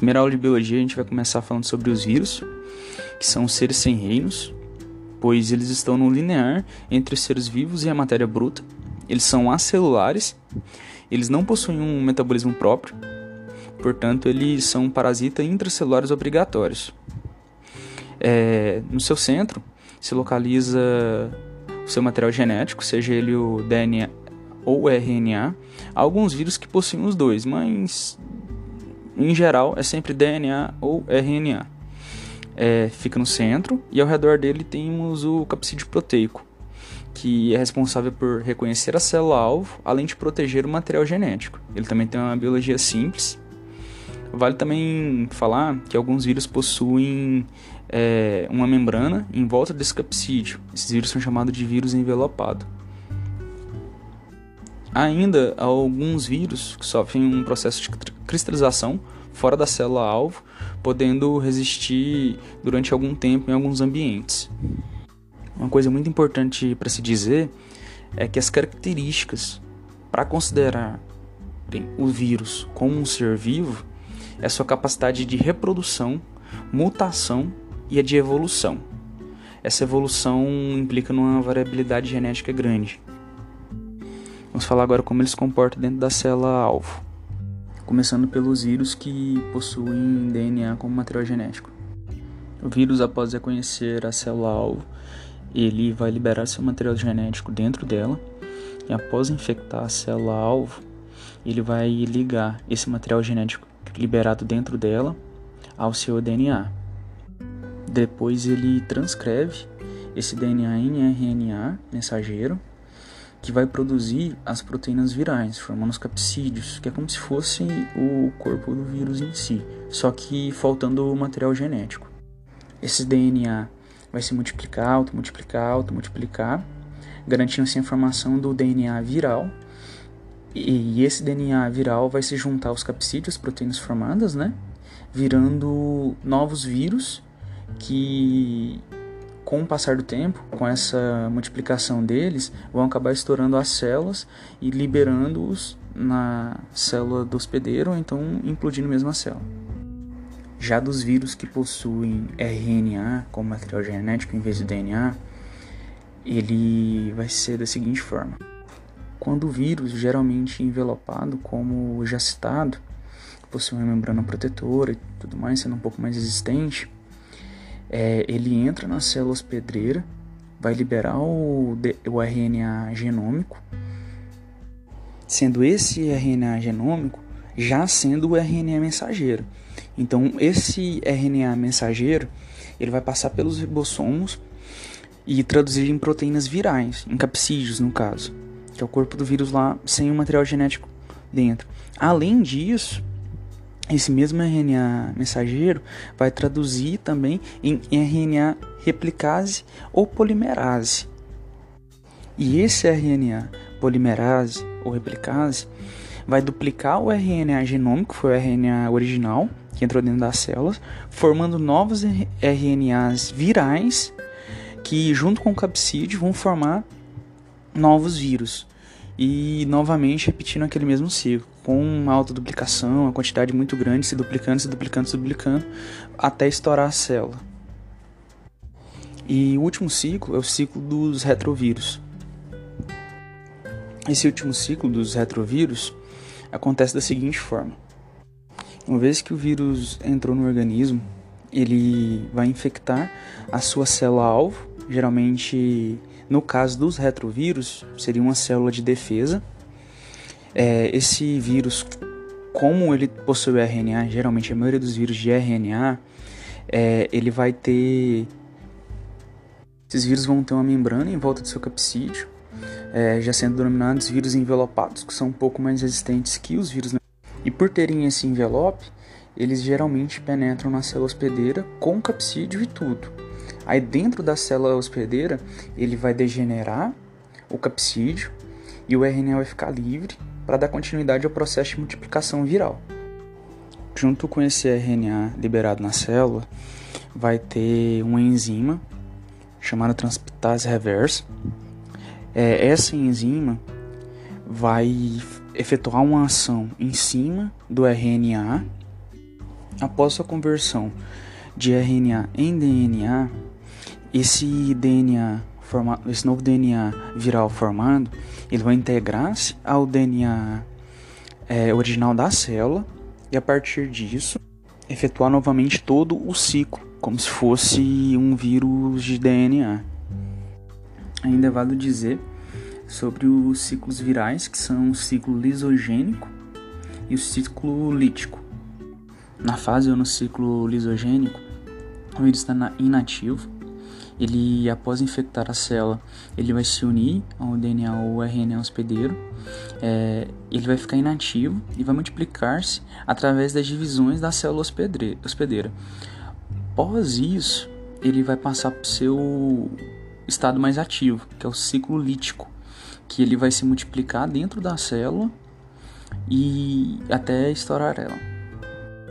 primeira aula de biologia a gente vai começar falando sobre os vírus, que são seres sem reinos, pois eles estão no linear entre os seres vivos e a matéria bruta. Eles são acelulares, eles não possuem um metabolismo próprio, portanto, eles são parasitas intracelulares obrigatórios. É, no seu centro se localiza o seu material genético, seja ele o DNA ou RNA. Há alguns vírus que possuem os dois, mas em geral é sempre DNA ou RNA. É, fica no centro e ao redor dele temos o capsídeo proteico, que é responsável por reconhecer a célula-alvo, além de proteger o material genético. Ele também tem uma biologia simples. Vale também falar que alguns vírus possuem é, uma membrana em volta desse capsídeo. Esses vírus são chamados de vírus envelopado. Ainda há alguns vírus que sofrem um processo de cristalização fora da célula-alvo, podendo resistir durante algum tempo em alguns ambientes. Uma coisa muito importante para se dizer é que as características para considerar o vírus como um ser vivo é sua capacidade de reprodução, mutação e a de evolução. Essa evolução implica numa variabilidade genética grande. Vamos falar agora como eles se comportam dentro da célula-alvo. Começando pelos vírus que possuem DNA como material genético. O vírus, após reconhecer a célula-alvo, ele vai liberar seu material genético dentro dela e após infectar a célula-alvo, ele vai ligar esse material genético liberado dentro dela ao seu DNA. Depois ele transcreve esse DNA em RNA mensageiro que vai produzir as proteínas virais, formando os capsídeos, que é como se fosse o corpo do vírus em si, só que faltando o material genético. Esse DNA vai se multiplicar, automultiplicar, automultiplicar, garantindo-se a formação do DNA viral. E esse DNA viral vai se juntar aos capsídeos, proteínas formadas, né? Virando novos vírus que com o passar do tempo, com essa multiplicação deles, vão acabar estourando as células e liberando-os na célula do hospedeiro, ou então implodindo mesmo a célula. Já dos vírus que possuem RNA como material genético em vez de DNA, ele vai ser da seguinte forma: quando o vírus, geralmente envelopado, como já citado, possui uma membrana protetora e tudo mais, sendo um pouco mais resistente, é, ele entra na célula hospedeira, vai liberar o, o RNA genômico, sendo esse RNA genômico já sendo o RNA mensageiro. Então, esse RNA mensageiro ele vai passar pelos ribossomos e traduzir em proteínas virais, em capsídeos no caso, que é o corpo do vírus lá sem o material genético dentro. Além disso, esse mesmo RNA mensageiro vai traduzir também em RNA replicase ou polimerase. E esse RNA polimerase ou replicase vai duplicar o RNA genômico, que foi o RNA original que entrou dentro das células, formando novos RNAs virais que, junto com o capsídeo, vão formar novos vírus e novamente repetindo aquele mesmo ciclo, com uma autoduplicação, uma quantidade muito grande, se duplicando, se duplicando, se duplicando, até estourar a célula. E o último ciclo é o ciclo dos retrovírus. Esse último ciclo dos retrovírus acontece da seguinte forma: uma vez que o vírus entrou no organismo, ele vai infectar a sua célula-alvo, geralmente no caso dos retrovírus, seria uma célula de defesa. É, esse vírus, como ele possui RNA, geralmente a maioria dos vírus de RNA, é, ele vai ter. Esses vírus vão ter uma membrana em volta do seu capsídeo, é, já sendo denominados vírus envelopados, que são um pouco mais resistentes que os vírus. E por terem esse envelope, eles geralmente penetram na célula hospedeira com capsídeo e tudo. Aí dentro da célula hospedeira, ele vai degenerar o capsídeo e o RNA vai ficar livre para dar continuidade ao processo de multiplicação viral. Junto com esse RNA liberado na célula, vai ter uma enzima chamada transcriptase reversa. É, essa enzima vai efetuar uma ação em cima do RNA Após a conversão de RNA em DNA, esse DNA formado, esse novo DNA viral formado, ele vai integrar-se ao DNA é, original da célula e a partir disso efetuar novamente todo o ciclo, como se fosse um vírus de DNA. Ainda é válido dizer sobre os ciclos virais, que são o ciclo lisogênico e o ciclo lítico. Na fase ou no ciclo lisogênico, o vírus está inativo. Ele, após infectar a célula, ele vai se unir ao DNA ou RNA hospedeiro. É, ele vai ficar inativo e vai multiplicar-se através das divisões da célula hospedeira. Após isso, ele vai passar para o seu estado mais ativo, que é o ciclo lítico, que ele vai se multiplicar dentro da célula e até estourar ela.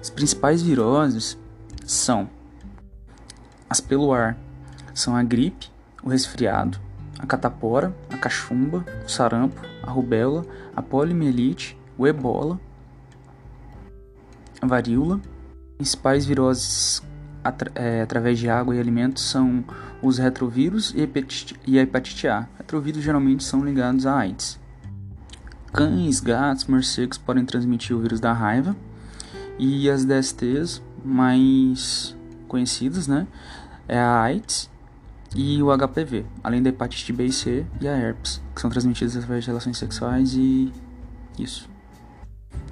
As principais viroses são as pelo ar, são a gripe, o resfriado, a catapora, a cachumba, o sarampo, a rubéola, a poliomielite, o ebola, a varíola. Principais viroses atra é, através de água e alimentos são os retrovírus e a hepatite A. Retrovírus geralmente são ligados a AIDS. Cães, gatos, morcegos podem transmitir o vírus da raiva e as DSTs mais conhecidas, né? É a AIDS e o HPV, além da hepatite B e C e a herpes, que são transmitidas através de relações sexuais e isso.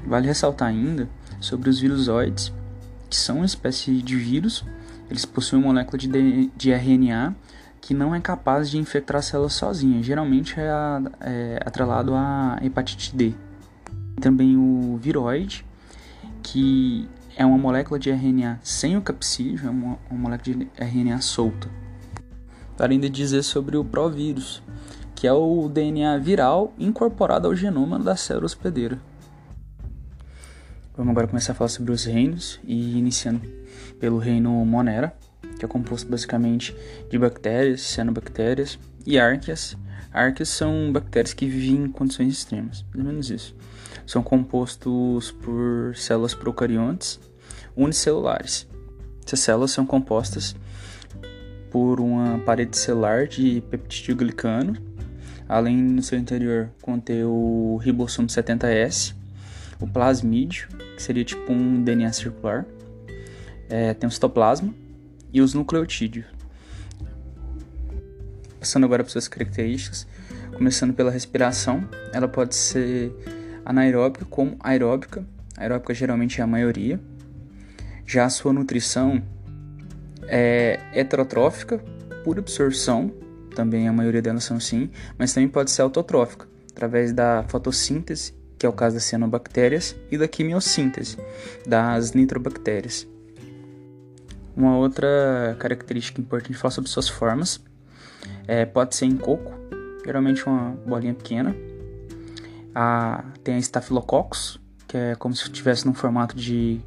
Vale ressaltar ainda sobre os virusoides, que são uma espécie de vírus, eles possuem uma molécula de, de RNA que não é capaz de infectar a célula sozinha, geralmente é, é atrelado à hepatite D. Também o viroide, que é uma molécula de RNA sem o capsídeo, é uma, uma molécula de RNA solta. Para ainda dizer sobre o provírus, que é o DNA viral incorporado ao genoma da célula hospedeira. Vamos agora começar a falar sobre os reinos e iniciando pelo reino Monera, que é composto basicamente de bactérias, cianobactérias e árqueas. Árqueas são bactérias que vivem em condições extremas, ou menos isso são compostos por células procariontes unicelulares. Essas células são compostas por uma parede celular de peptidoglicano, além no seu interior conter o ribossomo 70S, o plasmídio, que seria tipo um DNA circular, é, tem o citoplasma e os nucleotídeos. Passando agora para suas características, começando pela respiração, ela pode ser anaeróbica como aeróbica. Aeróbica geralmente é a maioria. Já a sua nutrição é heterotrófica, por absorção, também a maioria delas são sim, mas também pode ser autotrófica, através da fotossíntese, que é o caso das cianobactérias, e da quimiossíntese, das nitrobactérias. Uma outra característica importante falar sobre suas formas é, pode ser em coco, geralmente uma bolinha pequena, a, tem a Staphylococcus, que é como se estivesse num formato de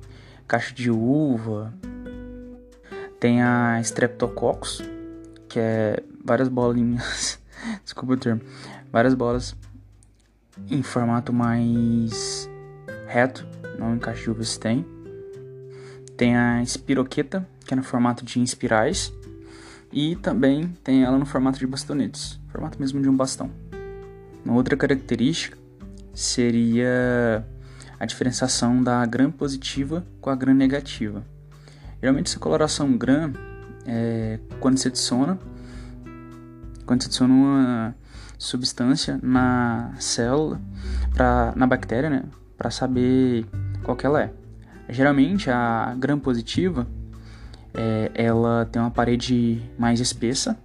caixa de uva. Tem a Streptococcus, que é várias bolinhas, desculpa o termo, várias bolas em formato mais reto, não uva se tem. Tem a espiroqueta, que é no formato de espirais. E também tem ela no formato de bastonetes, formato mesmo de um bastão. Uma outra característica seria a diferenciação da gram positiva com a gram negativa. Geralmente essa coloração gram é quando se adiciona quando se adiciona uma substância na célula, pra, na bactéria, né, para saber qual que ela é. Geralmente a gram positiva é, ela tem uma parede mais espessa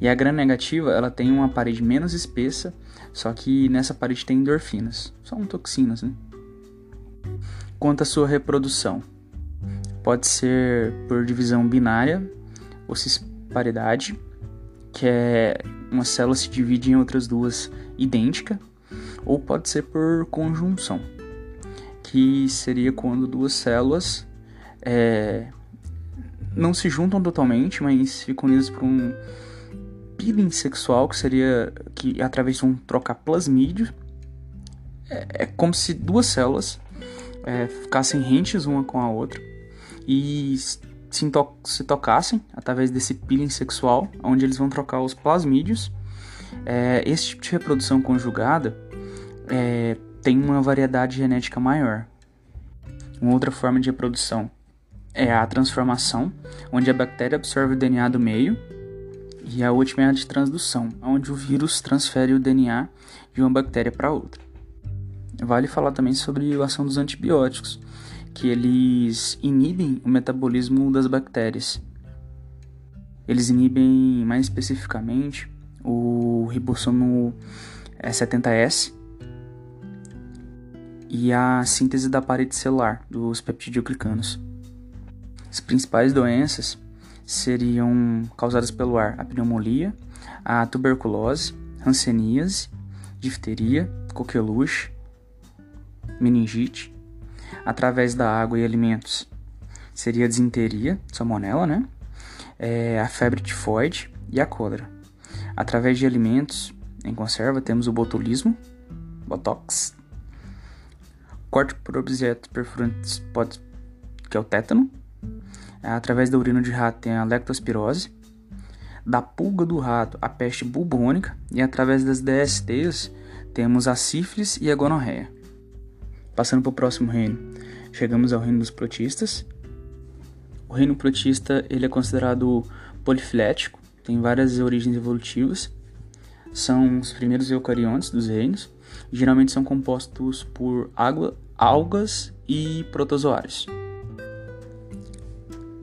e a gram negativa ela tem uma parede menos espessa só que nessa parede tem endorfinas, são toxinas, né? Quanto à sua reprodução, pode ser por divisão binária ou cisparidade, que é uma célula se divide em outras duas idênticas, ou pode ser por conjunção, que seria quando duas células é, não se juntam totalmente, mas ficam unidas por um peeling sexual, que seria que através de um trocar plasmídio, é, é como se duas células é, ficassem rentes uma com a outra e se, to se tocassem através desse peeling sexual, onde eles vão trocar os plasmídios. É, esse tipo de reprodução conjugada é, tem uma variedade genética maior. Uma outra forma de reprodução é a transformação, onde a bactéria absorve o DNA do meio, e a última é a de transdução, onde o vírus transfere o DNA de uma bactéria para outra. Vale falar também sobre a ação dos antibióticos, que eles inibem o metabolismo das bactérias. Eles inibem mais especificamente o ribossomo 70S e a síntese da parede celular dos peptidiogliccanos. As principais doenças seriam causadas pelo ar a pneumonia, a tuberculose, hanseníase, difteria, coqueluche, meningite, através da água e alimentos seria a disenteria, salmonela, né? É, a febre tifoide e a cólera. Através de alimentos em conserva temos o botulismo, botox, corte por objetos perfurantes, pode, que é o tétano. É, através da urina de rato tem a lectospirose. Da pulga do rato, a peste bubônica. E através das DSTs temos a sífilis e a gonorreia. Passando para o próximo reino, chegamos ao reino dos protistas. O reino protista ele é considerado polifilético, tem várias origens evolutivas. São os primeiros eucariontes dos reinos. Geralmente são compostos por água, algas e protozoários.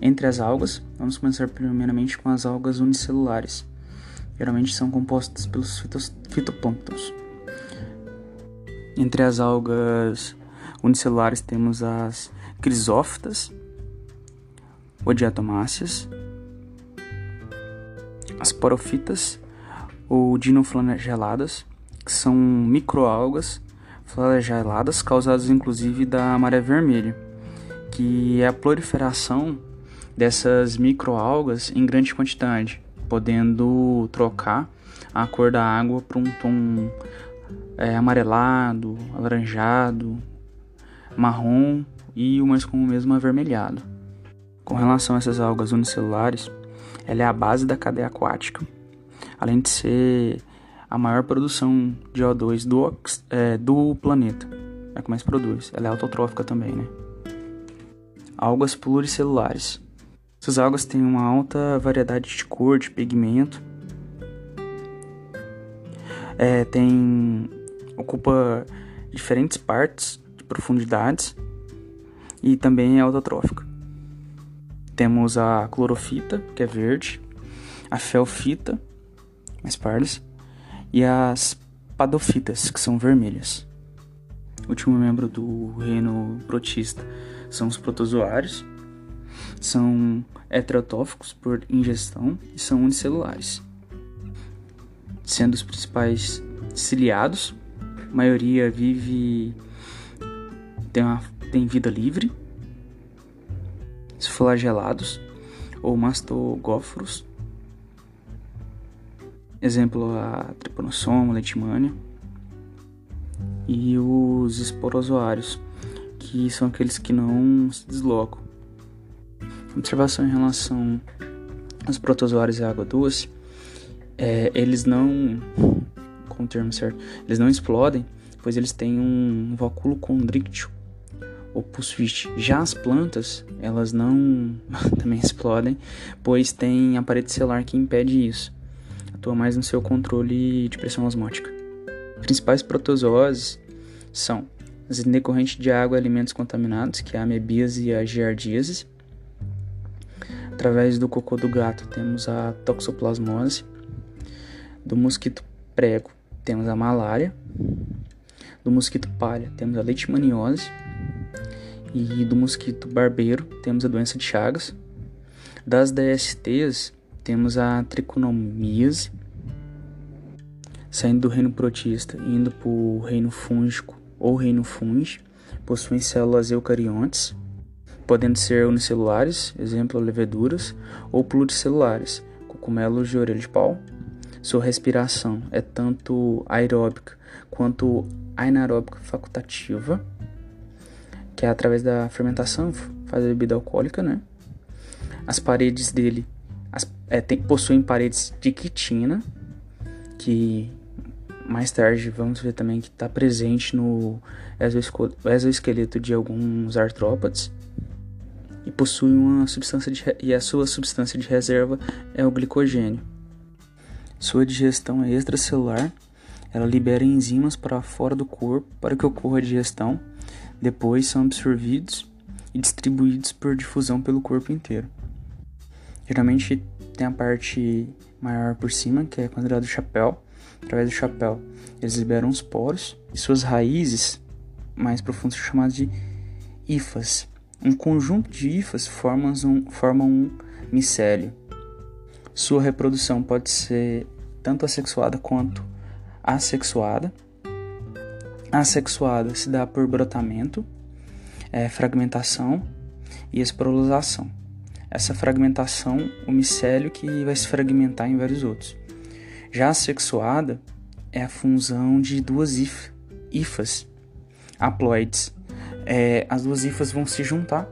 Entre as algas, vamos começar primeiramente com as algas unicelulares. Geralmente são compostas pelos fitoplânctons. Entre as algas unicelulares temos as crisófitas, odiatomáceas, as porofitas ou dinoflageladas, que são microalgas flageladas causadas inclusive da maré vermelha, que é a proliferação dessas microalgas em grande quantidade, podendo trocar a cor da água para um tom é, amarelado, alaranjado, marrom e o mais comum mesmo avermelhado. Com relação a essas algas unicelulares, ela é a base da cadeia aquática, além de ser a maior produção de O2 do, é, do planeta. É que mais produz. Ela é autotrófica também, né? Algas pluricelulares. Essas algas têm uma alta variedade de cor, de pigmento. É, tem ocupa diferentes partes profundidades e também é autotrófica. Temos a clorofita, que é verde, a felfita, mais pardas, e as padofitas, que são vermelhas. O último membro do reino protista são os protozoários, são heterotóficos por ingestão e são unicelulares, sendo os principais ciliados. A maioria vive tem, uma, vida livre, flagelados ou mastogóforos. Exemplo, a Trypanosoma, Leishmania. E os esporozoários, que são aqueles que não se deslocam. Observação em relação aos protozoários e água doce, é, eles não, com o termo certo, eles não explodem, pois eles têm um vacúolo condríctil o pulswitch. Já as plantas, elas não também explodem, pois tem a parede celular que impede isso. Atua mais no seu controle de pressão osmótica. Principais protozooses são as decorrentes de água e alimentos contaminados, que é a amebíase e a giardíase. Através do cocô do gato temos a toxoplasmose. Do mosquito prego temos a malária. Do mosquito palha temos a leishmaniose e do mosquito barbeiro temos a doença de Chagas. Das DSTs temos a triconomíase. Saindo do reino protista e indo para o reino fúngico ou reino fungi, possuem células eucariontes, podendo ser unicelulares, exemplo leveduras, ou pluricelulares, cogumelos de orelha de pau. Sua respiração é tanto aeróbica quanto anaeróbica facultativa que é através da fermentação, faz a bebida alcoólica, né? As paredes dele as, é, tem, possuem paredes de quitina, que mais tarde vamos ver também que está presente no exoesqueleto de alguns artrópodes e possui uma substância de, e a sua substância de reserva é o glicogênio. Sua digestão é extracelular, ela libera enzimas para fora do corpo para que ocorra a digestão, depois são absorvidos e distribuídos por difusão pelo corpo inteiro. Geralmente tem a parte maior por cima, que é considerado chapéu. Através do chapéu, eles liberam os poros e suas raízes mais profundas são chamadas de hifas. Um conjunto de hifas formam um, formam um micélio. Sua reprodução pode ser tanto assexuada quanto assexuada. Assexuada se dá por brotamento, é, fragmentação e esporulação. Essa fragmentação, o micélio que vai se fragmentar em vários outros. Já a sexuada é a fusão de duas if, hifas haploides é, as duas hifas vão se juntar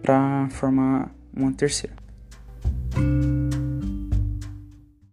para formar uma terceira.